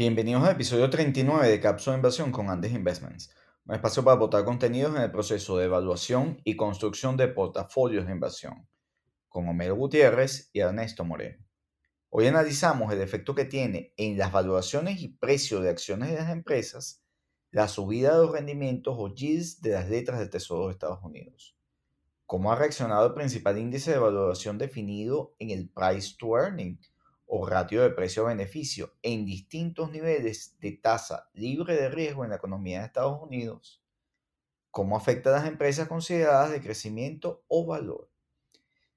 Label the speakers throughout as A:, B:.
A: Bienvenidos al episodio 39 de Cápsula de Inversión con Andes Investments, un espacio para aportar contenidos en el proceso de evaluación y construcción de portafolios de inversión, con Homero Gutiérrez y Ernesto Moreno. Hoy analizamos el efecto que tiene en las valoraciones y precios de acciones de las empresas la subida de los rendimientos o yields de las letras del Tesoro de Estados Unidos. Cómo ha reaccionado el principal índice de valoración definido en el Price to Earning o ratio de precio-beneficio en distintos niveles de tasa libre de riesgo en la economía de Estados Unidos, cómo afecta a las empresas consideradas de crecimiento o valor.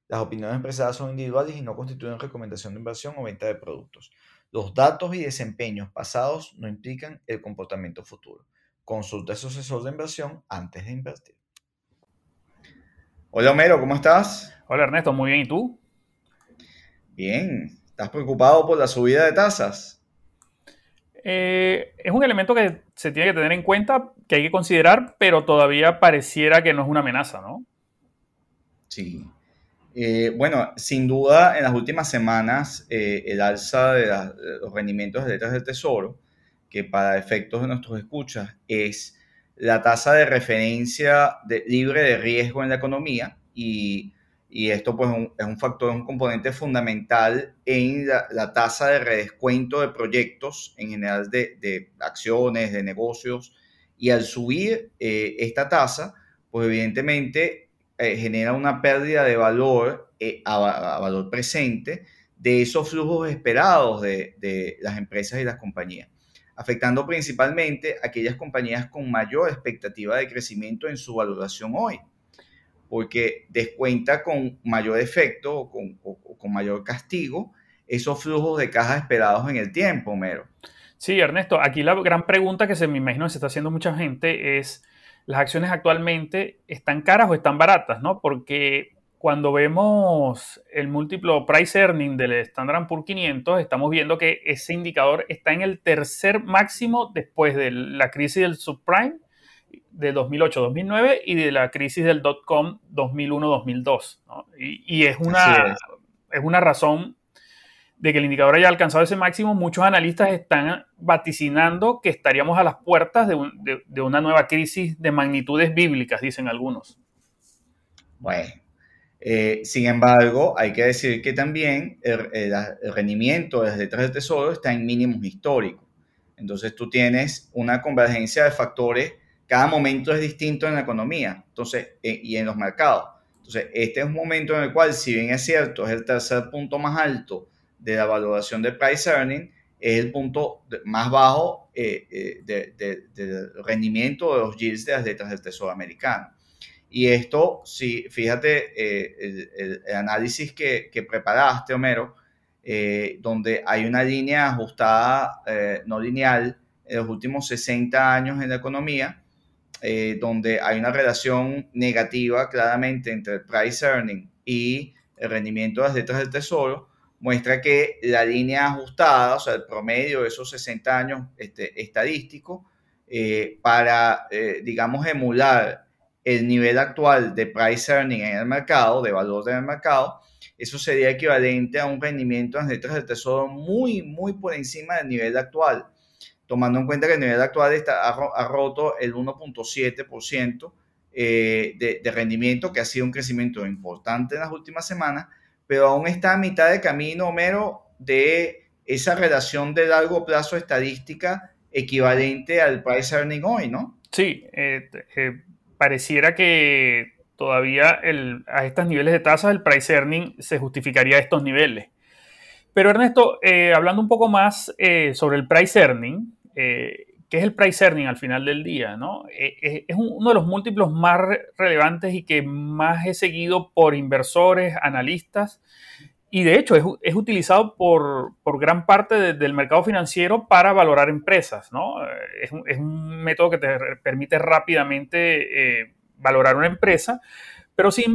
A: Las opiniones expresadas son individuales y no constituyen recomendación de inversión o venta de productos. Los datos y desempeños pasados no implican el comportamiento futuro. Consulta a su asesor de inversión antes de invertir. Hola Homero, ¿cómo estás?
B: Hola Ernesto, muy bien. ¿Y tú?
A: Bien, ¿Estás preocupado por la subida de tasas?
B: Eh, es un elemento que se tiene que tener en cuenta, que hay que considerar, pero todavía pareciera que no es una amenaza, ¿no?
A: Sí. Eh, bueno, sin duda, en las últimas semanas, eh, el alza de, los rendimientos de letras del Tesoro, que para efectos de nuestros escuchas es la tasa de referencia libre de riesgo en la economía y y esto pues es un factor, un componente fundamental en la, tasa de redescuento de proyectos, en general de, acciones, de negocios, y al subir eh, esta tasa, pues evidentemente eh, genera una pérdida de valor eh, a, valor presente de esos flujos esperados de, de las empresas y las compañías, afectando principalmente a aquellas compañías con mayor expectativa de crecimiento en su valoración hoy porque descuenta con mayor efecto o con, mayor castigo esos flujos de caja esperados en el tiempo, Mero.
B: Sí, Ernesto, aquí la gran pregunta que se me imagino que se está haciendo mucha gente es, ¿las acciones actualmente están caras o están baratas? ¿no? Porque cuando vemos el múltiplo price earning del Standard Poor's 500, estamos viendo que ese indicador está en el tercer máximo después de la crisis del subprime de 2008-2009 y de la crisis del dot-com 2001-2002. Y, es, una, es. una razón de que el indicador haya alcanzado ese máximo. Muchos analistas están vaticinando que estaríamos a las puertas de, una nueva crisis de magnitudes bíblicas, dicen algunos.
A: Bueno, eh, sin embargo, hay que decir que también el, el rendimiento de las letras tesoro está en mínimos históricos. Entonces tú tienes una convergencia de factores cada momento es distinto en la economía entonces, eh, y en los mercados. Entonces, este es un momento en el cual, si bien es cierto, es el tercer punto más alto de la valoración de price earning, es el punto más bajo eh, eh, del de, rendimiento de los yields de las letras del Tesoro americano. Y esto, si fíjate, el, análisis que, que, preparaste, Homero, donde hay una línea ajustada no lineal en los últimos 60 años en la economía, eh, donde hay una relación negativa claramente entre el price earning y el rendimiento de las letras del tesoro, muestra que la línea ajustada, o sea, el promedio de esos 60 años este, estadístico, eh, para, eh, digamos, emular el nivel actual de price earning en el mercado, de valor del mercado, eso sería equivalente a un rendimiento en las letras del tesoro muy, muy por encima del nivel actual tomando en cuenta que el nivel actual está, ha, roto el 1.7% eh, de, de, rendimiento, que ha sido un crecimiento importante en las últimas semanas, pero aún está a mitad de camino, Homero, de esa relación de largo plazo estadística equivalente al price earning hoy, ¿no?
B: Sí, eh, eh, pareciera que todavía a estos niveles de tasas el price earning se justificaría a estos niveles. Pero Ernesto, hablando un poco más sobre el price earning, eh, que es el price earning al final del día, ¿no? Eh, eh, es uno de los múltiplos más relevantes y que más he seguido por inversores, analistas, y de hecho es, utilizado por, gran parte del mercado financiero para valorar empresas, ¿no? Es un, método que te permite rápidamente valorar una empresa, pero sí,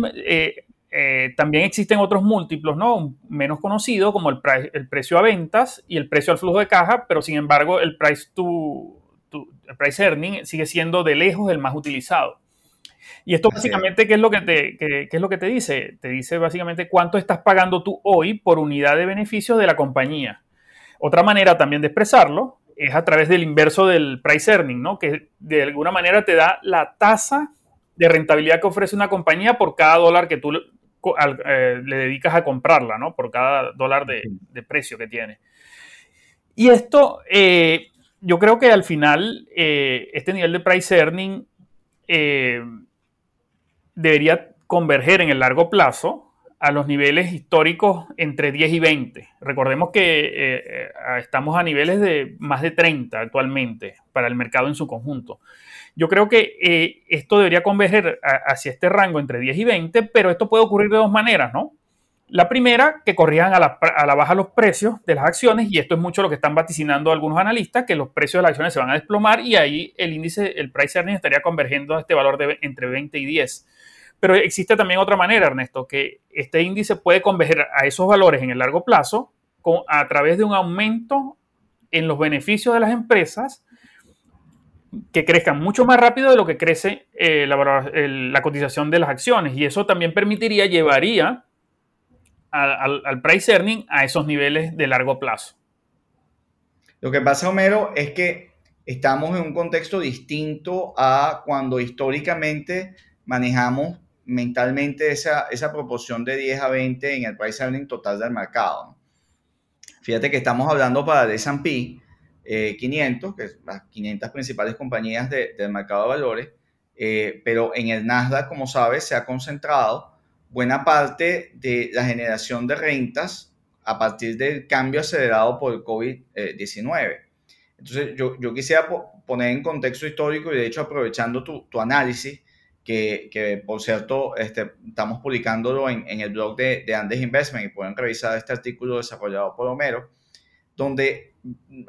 B: también existen otros múltiplos, ¿no? Menos conocidos, como el, el, precio a ventas y el precio al flujo de caja, pero sin embargo el price to, el price earning sigue siendo de lejos el más utilizado. Y esto básicamente, ¿qué es, lo que te, qué, es lo que te dice? Te dice básicamente cuánto estás pagando tú hoy por unidad de beneficios de la compañía. Otra manera también de expresarlo es a través del inverso del price earning, ¿no? Que de alguna manera te da la tasa de rentabilidad que ofrece una compañía por cada dólar que tú eh, le dedicas a comprarla, ¿no? Por cada dólar de, precio que tiene. Y esto, eh, yo creo que al final, eh, este nivel de price earning debería converger en el largo plazo a los niveles históricos entre 10 y 20. Recordemos que estamos a niveles de más de 30 actualmente para el mercado en su conjunto. Yo creo que eh, esto debería converger hacia este rango entre 10 y 20, pero esto puede ocurrir de dos maneras, ¿no? La primera, que corrijan a la, baja los precios de las acciones, y esto es mucho lo que están vaticinando algunos analistas, que los precios de las acciones se van a desplomar y ahí el índice, el price earning estaría convergiendo a este valor de entre 20 y 10. Pero existe también otra manera, Ernesto, que este índice puede converger a esos valores en el largo plazo a través de un aumento en los beneficios de las empresas que crezcan mucho más rápido de lo que crece eh, la, cotización de las acciones. Y eso también permitiría, llevaría al, price earning a esos niveles de largo plazo.
A: Lo que pasa, Homero, es que estamos en un contexto distinto a cuando históricamente manejamos mentalmente esa, esa proporción de 10 a 20 en el price earning total del mercado. Fíjate que estamos hablando para el S&P, 500, eh, que es las 500 principales compañías del mercado de valores, eh, pero en el Nasdaq, como sabes, se ha concentrado buena parte de la generación de rentas a partir del cambio acelerado por el COVID-19. Entonces, yo, yo, quisiera poner en contexto histórico y de hecho aprovechando tu, tu análisis, que, que, por cierto este, estamos publicándolo en, en el blog de, de, Andes Investment y pueden revisar este artículo desarrollado por Homero, donde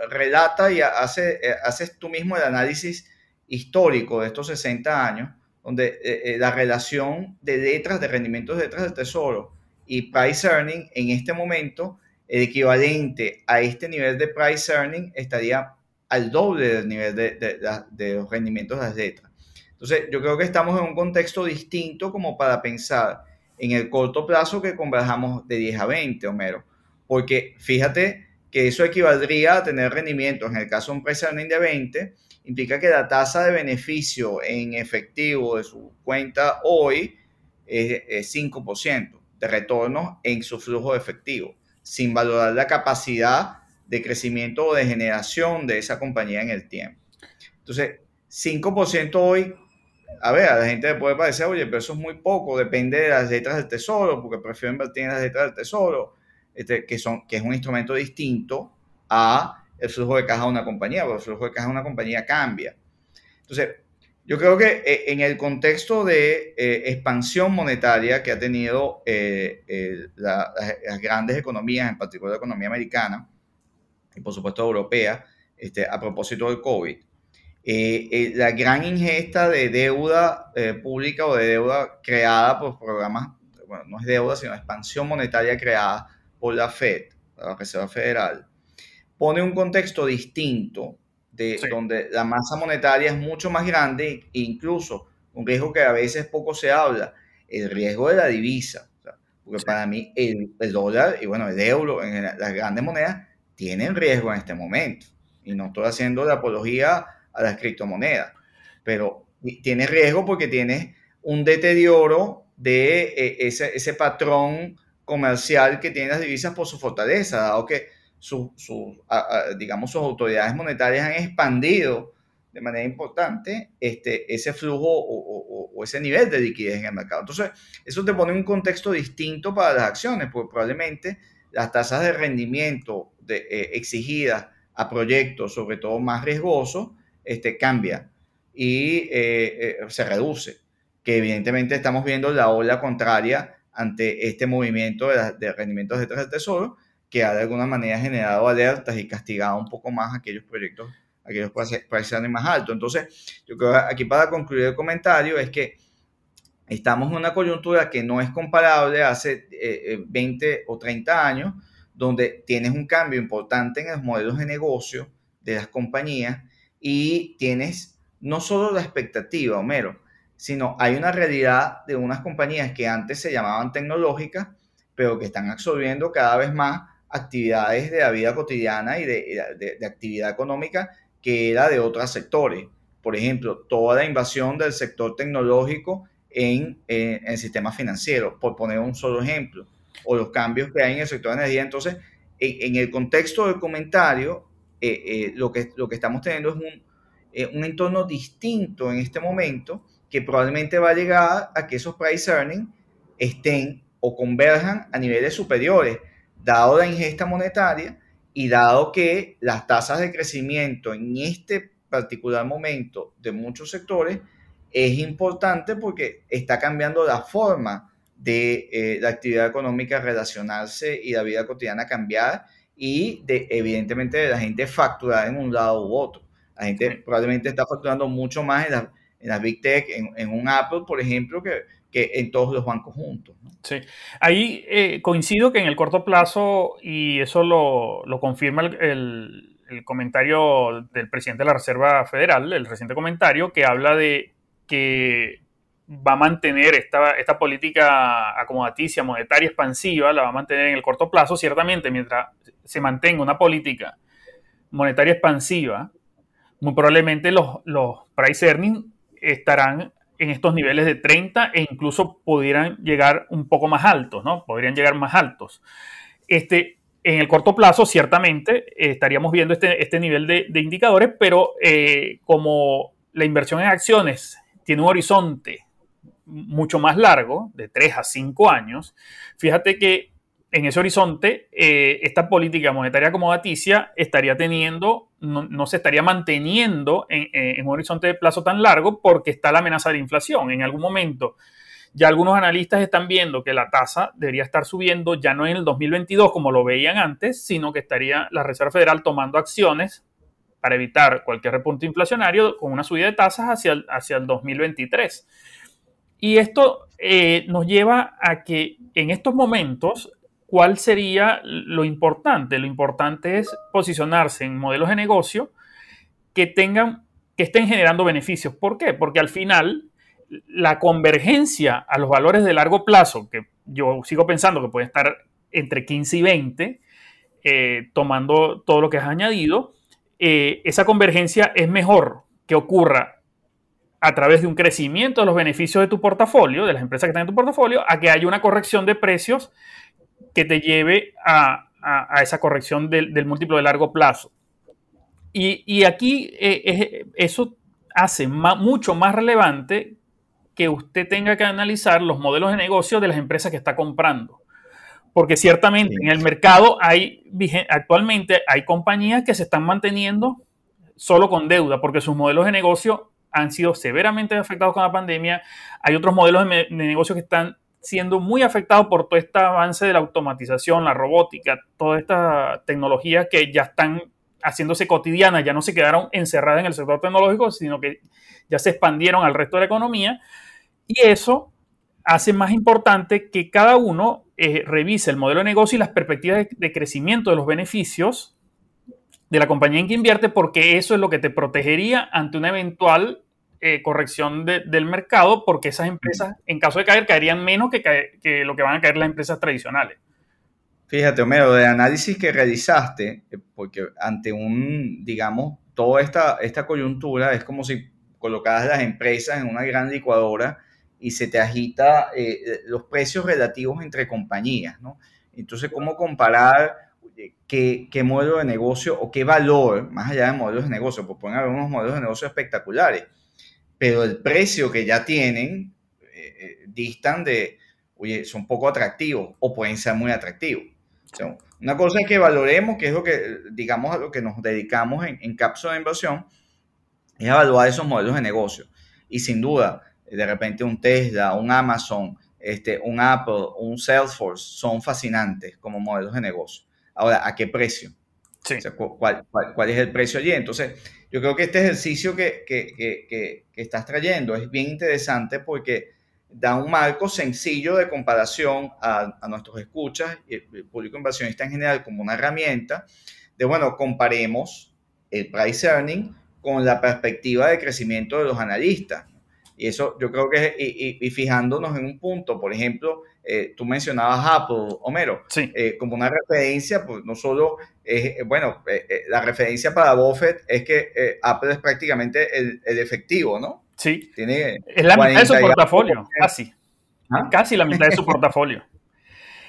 A: relata y hace, eh, haces tú mismo el análisis histórico de estos 60 años, donde eh, eh, la relación de letras, de rendimientos de letras del tesoro y price earning en este momento, el equivalente a este nivel de price earning estaría al doble del nivel de, de, de los rendimientos de las letras. Entonces, yo creo que estamos en un contexto distinto como para pensar en el corto plazo que converjamos de 10 a 20, Homero. Porque fíjate que eso equivaldría a tener rendimientos, en el caso de un price earning de 20, implica que la tasa de beneficio en efectivo de su cuenta hoy es, 5% de retorno en su flujo de efectivo, sin valorar la capacidad de crecimiento o de generación de esa compañía en el tiempo. Entonces, 5% hoy, a ver, a la gente le puede parecer, oye, pero eso es muy poco, depende de las letras del tesoro, porque prefiero invertir en las letras del tesoro este, que, son, que es un instrumento distinto a el flujo de caja de una compañía, porque el flujo de caja de una compañía cambia. Entonces, yo creo que eh, en el contexto de eh, expansión monetaria que ha tenido eh, las grandes economías, en particular la economía americana y por supuesto europea, este, a propósito del COVID, la gran ingesta de deuda pública o de deuda creada por programas, bueno, no es deuda, sino expansión monetaria creada por la Fed, la Reserva Federal, pone un contexto distinto de donde la masa monetaria es mucho más grande e incluso un riesgo que a veces poco se habla, el riesgo de la divisa. porque para mí el, dólar y bueno, el euro, en las grandes monedas, tienen riesgo en este momento. Y no estoy haciendo la apología a las criptomonedas, pero tiene riesgo porque tiene un deterioro de eh, ese, ese patrón comercial que tienen las divisas por su fortaleza, dado que su, digamos, sus autoridades monetarias han expandido de manera importante este, ese flujo o, ese nivel de liquidez en el mercado. Entonces, eso te pone un contexto distinto para las acciones, porque probablemente las tasas de rendimiento eh, exigidas a proyectos, sobre todo más riesgosos, este, cambian y eh, eh, se reduce, que evidentemente estamos viendo la ola contraria ante este movimiento de, de rendimientos detrás del tesoro que ha de alguna manera generado alertas y castigado un poco más aquellos proyectos, aquellos precios más altos. Entonces, yo creo aquí para concluir el comentario es que estamos en una coyuntura que no es comparable a hace 20 eh, o 30 años, donde tienes un cambio importante en los modelos de negocio de las compañías y tienes no solo la expectativa, Homero, sino hay una realidad de unas compañías que antes se llamaban tecnológicas, pero que están absorbiendo cada vez más actividades de la vida cotidiana y de, de, actividad económica que era de otros sectores. Por ejemplo, toda la invasión del sector tecnológico en, el sistema financiero, por poner un solo ejemplo, o los cambios que hay en el sector de energía. Entonces, en, el contexto del comentario, eh, eh, lo, que, lo que estamos teniendo es un, eh, un entorno distinto en este momento que probablemente va a llegar a que esos price earnings estén o converjan a niveles superiores, dado la ingesta monetaria y dado que las tasas de crecimiento en este particular momento de muchos sectores es importante porque está cambiando la forma de eh, la actividad económica relacionarse y la vida cotidiana cambiar y de, evidentemente de la gente facturar en un lado u otro. La gente probablemente está facturando mucho más en, en las Big Tech, en, un Apple, por ejemplo, que, que en todos los bancos juntos.
B: Sí, ahí eh, coincido que en el corto plazo, y eso lo, lo confirma el, el, comentario del presidente de la Reserva Federal, el reciente comentario, que habla de que va a mantener esta, esta política acomodaticia, monetaria, expansiva, la va a mantener en el corto plazo, ciertamente, mientras se mantenga una política monetaria expansiva, muy probablemente los, los price earnings estarán en estos niveles de 30 e incluso pudieran llegar un poco más altos, ¿no? Podrían llegar más altos. Este, en el corto plazo, ciertamente, estaríamos viendo este, este nivel de, indicadores, pero eh, como la inversión en acciones tiene un horizonte mucho más largo, de 3 a 5 años, fíjate que en ese horizonte, eh, esta política monetaria acomodaticia estaría teniendo, no, se estaría manteniendo en, un horizonte de plazo tan largo porque está la amenaza de inflación. En algún momento, ya algunos analistas están viendo que la tasa debería estar subiendo ya no en el 2022 como lo veían antes, sino que estaría la Reserva Federal tomando acciones para evitar cualquier repunte inflacionario con una subida de tasas hacia el, hacia el 2023. Y esto eh, nos lleva a que en estos momentos ¿cuál sería lo importante? Lo importante es posicionarse en modelos de negocio que tengan, que estén generando beneficios. ¿Por qué? Porque al final la convergencia a los valores de largo plazo, que yo sigo pensando que puede estar entre 15 y 20, eh, tomando todo lo que has añadido, eh, esa convergencia es mejor que ocurra a través de un crecimiento de los beneficios de tu portafolio, de las empresas que están en tu portafolio, a que haya una corrección de precios que te lleve a, esa corrección del, múltiplo de largo plazo. Y, aquí eh, eso hace mucho más relevante que usted tenga que analizar los modelos de negocio de las empresas que está comprando. Porque ciertamente en el mercado hay, actualmente hay compañías que se están manteniendo solo con deuda, porque sus modelos de negocio han sido severamente afectados con la pandemia. Hay otros modelos de, de negocio que están siendo muy afectado por todo este avance de la automatización, la robótica, toda esta tecnología que ya están haciéndose cotidianas, ya no se quedaron encerradas en el sector tecnológico, sino que ya se expandieron al resto de la economía. Y eso hace más importante que cada uno eh, revise el modelo de negocio y las perspectivas de, crecimiento de los beneficios de la compañía en que invierte, porque eso es lo que te protegería ante una eventual eh, corrección del mercado porque esas empresas, en caso de caer, caerían menos que, que, lo que van a caer las empresas tradicionales.
A: Fíjate, Homero, de análisis que realizaste, eh, porque ante un, digamos, toda esta, esta coyuntura es como si colocaras las empresas en una gran licuadora y se te agita eh, los precios relativos entre compañías, ¿no? Entonces, ¿cómo comparar qué, qué, modelo de negocio o qué valor, más allá de modelos de negocio, pues pueden haber unos modelos de negocio espectaculares, pero el precio que ya tienen eh, eh, distan de, oye, son poco atractivos o pueden ser muy atractivos. una cosa es que valoremos, que es lo que, digamos, a lo que nos dedicamos en, en cápsula de inversión, es evaluar esos modelos de negocio. Y sin duda, de repente un Tesla, un Amazon, este, un Apple, un Salesforce son fascinantes como modelos de negocio. Ahora, ¿a qué precio? ¿cuál, cuál, es el precio allí? Entonces, yo creo que este ejercicio que, que, que, que, estás trayendo es bien interesante porque da un marco sencillo de comparación a, a nuestros escuchas y el público inversionista en general como una herramienta de, bueno, comparemos el price earning con la perspectiva de crecimiento de los analistas. Y eso yo creo que, y, y, fijándonos en un punto, por ejemplo, eh, tú mencionabas Apple, Homero,
B: sí.
A: Eh, como una referencia, pues no solo es, bueno, la referencia para Buffett es que Apple es prácticamente el, el, efectivo, ¿no?
B: Sí. Tiene es la mitad de su portafolio, casi.
A: ¿Ah?
B: Casi la mitad de su portafolio.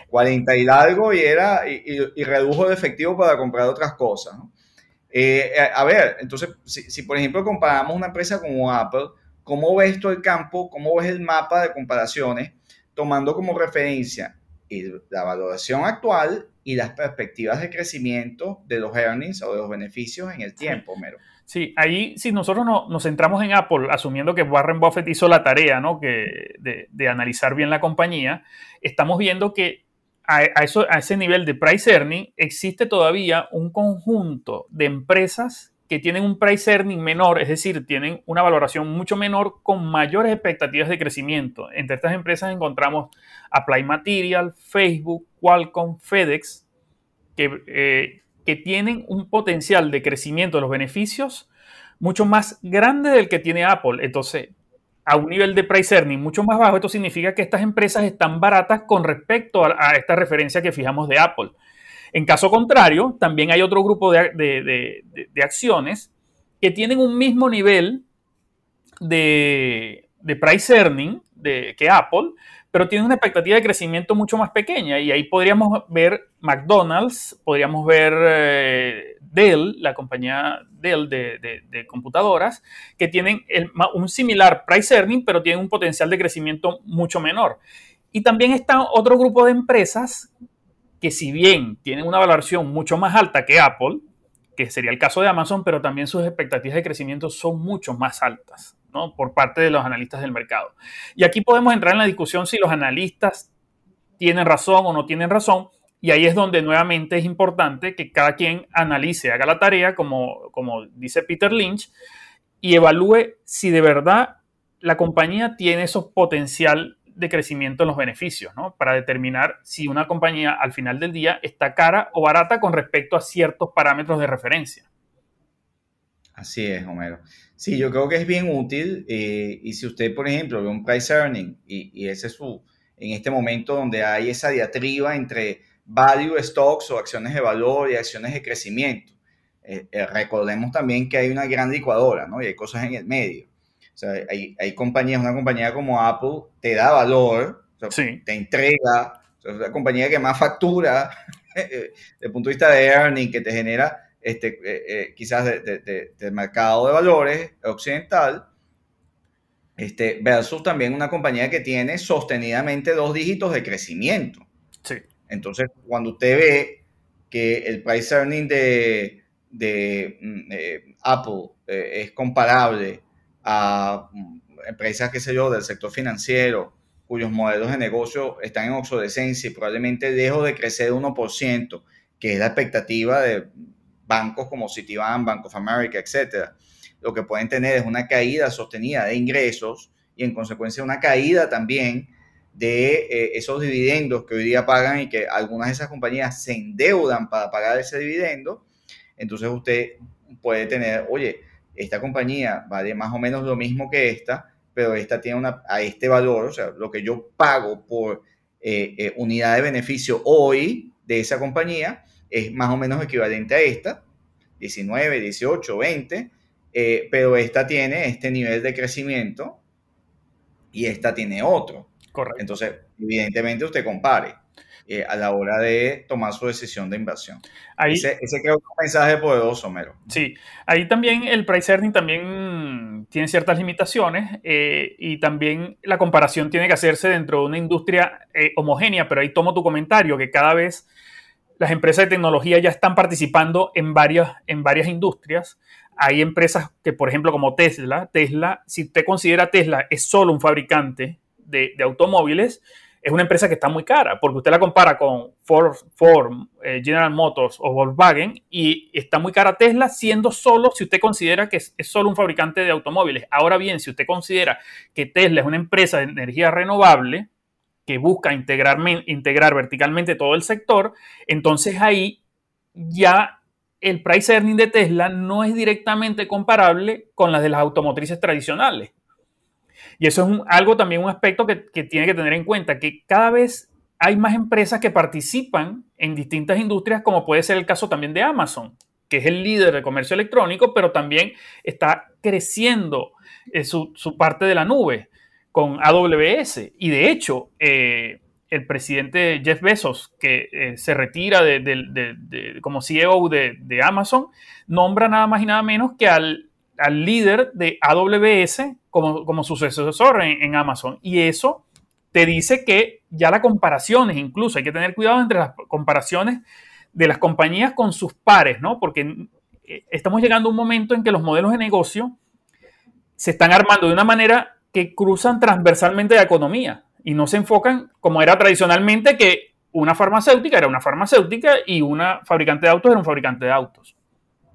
A: 40 y largo y era y, y, redujo el efectivo para comprar otras cosas. ¿no? Eh, a ver, entonces, si, por ejemplo comparamos una empresa como Apple, ¿cómo ves todo el campo? ¿Cómo ves el mapa de comparaciones? Tomando como referencia la valoración actual y las perspectivas de crecimiento de los earnings o de los beneficios en el tiempo, Mero.
B: Sí, ahí si nosotros nos centramos en Apple, asumiendo que Warren Buffett hizo la tarea ¿no? que, de, analizar bien la compañía, estamos viendo que a, a ese nivel de price earning, existe todavía un conjunto de empresas que tienen un price earning menor, es decir, tienen una valoración mucho menor con mayores expectativas de crecimiento. Entre estas empresas encontramos Apply Material, Facebook, Qualcomm, FedEx, que, eh, que tienen un potencial de crecimiento de los beneficios mucho más grande del que tiene Apple. Entonces, a un nivel de price earning mucho más bajo, esto significa que estas empresas están baratas con respecto a, esta referencia que fijamos de Apple. En caso contrario, también hay otro grupo de, acciones que tienen un mismo nivel de, price earning que Apple, pero tienen una expectativa de crecimiento mucho más pequeña. Y ahí podríamos ver McDonald's, podríamos ver eh, Dell, la compañía Dell de, computadoras, que tienen un similar price earning, pero tienen un potencial de crecimiento mucho menor. Y también está otro grupo de empresas que si bien tienen una valoración mucho más alta que Apple, que sería el caso de Amazon, pero también sus expectativas de crecimiento son mucho más altas, ¿no? Por parte de los analistas del mercado. Y aquí podemos entrar en la discusión si los analistas tienen razón o no tienen razón, y ahí es donde nuevamente es importante que cada quien analice, haga la tarea, como, como dice Peter Lynch, y evalúe si de verdad la compañía tiene esos potencial de crecimiento en los beneficios, ¿no? Para determinar si una compañía al final del día está cara o barata con respecto a ciertos parámetros de referencia.
A: Así es, Homero. Sí, yo creo que es bien útil eh, y si usted, por ejemplo, ve un price earning y, ese es su, en este momento donde hay esa diatriba entre value stocks o acciones de valor y acciones de crecimiento. Eh, eh, recordemos también que hay una gran licuadora, ¿no? Y hay cosas en el medio. Sea, hay, hay compañías, una compañía como Apple te da valor, te entrega, es la compañía que más factura desde el punto de vista de earning, que te genera este, eh, quizás del mercado de valores occidental, este, versus también una compañía que tiene sostenidamente dos dígitos de crecimiento.
B: Sí.
A: Entonces, cuando usted ve que el price earning de, de mm, eh, Apple eh, es comparable a mm, empresas, qué sé yo, del sector financiero, cuyos modelos de negocio están en obsolescencia y probablemente lejos de crecer 1%, que es la expectativa de bancos como Citibank, Bank of America, etcétera, lo que pueden tener es una caída sostenida de ingresos y en consecuencia una caída también de eh, esos dividendos que hoy día pagan y que algunas de esas compañías se endeudan para pagar ese dividendo, entonces usted puede tener, oye, esta compañía vale más o menos lo mismo que esta, pero esta tiene una, a este valor, o sea, lo que yo pago por eh, eh, unidad de beneficio hoy de esa compañía es más o menos equivalente a esta, 19, 18, 20, pero esta tiene este nivel de crecimiento y esta tiene otro.
B: Correcto.
A: Entonces, evidentemente usted compare eh, a la hora de tomar su decisión de inversión.
B: Ahí,
A: ese, ese creo que es un mensaje poderoso, Mero.
B: Sí, ahí también el price earning también tiene ciertas limitaciones eh, y también la comparación tiene que hacerse dentro de una industria eh, homogénea, pero ahí tomo tu comentario, que cada vez las empresas de tecnología ya están participando en varias, en varias industrias. Hay empresas que, por ejemplo, como Tesla, Tesla, si usted considera Tesla es solo un fabricante de, automóviles, es una empresa que está muy cara, porque usted la compara con Ford, Ford eh, General Motors o Volkswagen y está muy cara Tesla siendo solo, si usted considera que es, solo un fabricante de automóviles. Ahora bien, si usted considera que Tesla es una empresa de energía renovable que busca integrar, integrar verticalmente todo el sector, entonces ahí ya el price earning de Tesla no es directamente comparable con las de las automotrices tradicionales. Y eso es algo también, un aspecto que, tiene que tener en cuenta, que cada vez hay más empresas que participan en distintas industrias, como puede ser el caso también de Amazon, que es el líder de comercio electrónico, pero también está creciendo eh, su, parte de la nube con AWS. Y de hecho, eh, el presidente Jeff Bezos, que eh, se retira de, como CEO de, Amazon, nombra nada más y nada menos que al, líder de AWS como, como sucesor en Amazon. Y eso te dice que ya las comparaciones, incluso hay que tener cuidado entre las comparaciones de las compañías con sus pares, ¿no? Porque eh, estamos llegando a un momento en que los modelos de negocio se están armando de una manera que cruzan transversalmente la economía y no se enfocan como era tradicionalmente que una farmacéutica era una farmacéutica y una fabricante de autos era un fabricante de autos.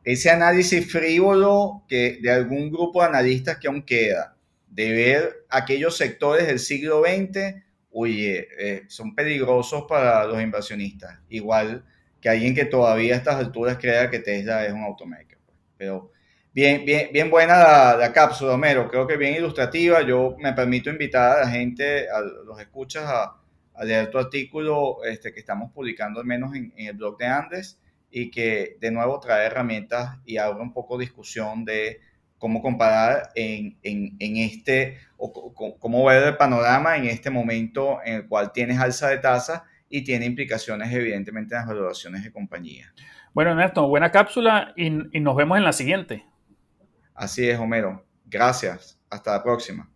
A: Ese análisis frívolo que de algún grupo de analistas que aún queda, de ver aquellos sectores del siglo XX, oye, eh, son peligrosos para los inversionistas. Igual que alguien que todavía a estas alturas crea que Tesla es un automaker. Pero bien, bien, bien buena la, cápsula, Homero. Creo que bien ilustrativa. Yo me permito invitar a la gente, a los escuchas, a, leer tu artículo este, que estamos publicando al menos en, en el blog de Andes y que de nuevo trae herramientas y abre un poco discusión de cómo comparar en, este, o cómo ver el panorama en este momento en el cual tienes alza de tasa y tiene implicaciones evidentemente en las valoraciones de compañía.
B: Bueno, Ernesto, buena cápsula y nos vemos en la siguiente.
A: Así es, Homero. Gracias. Hasta la próxima.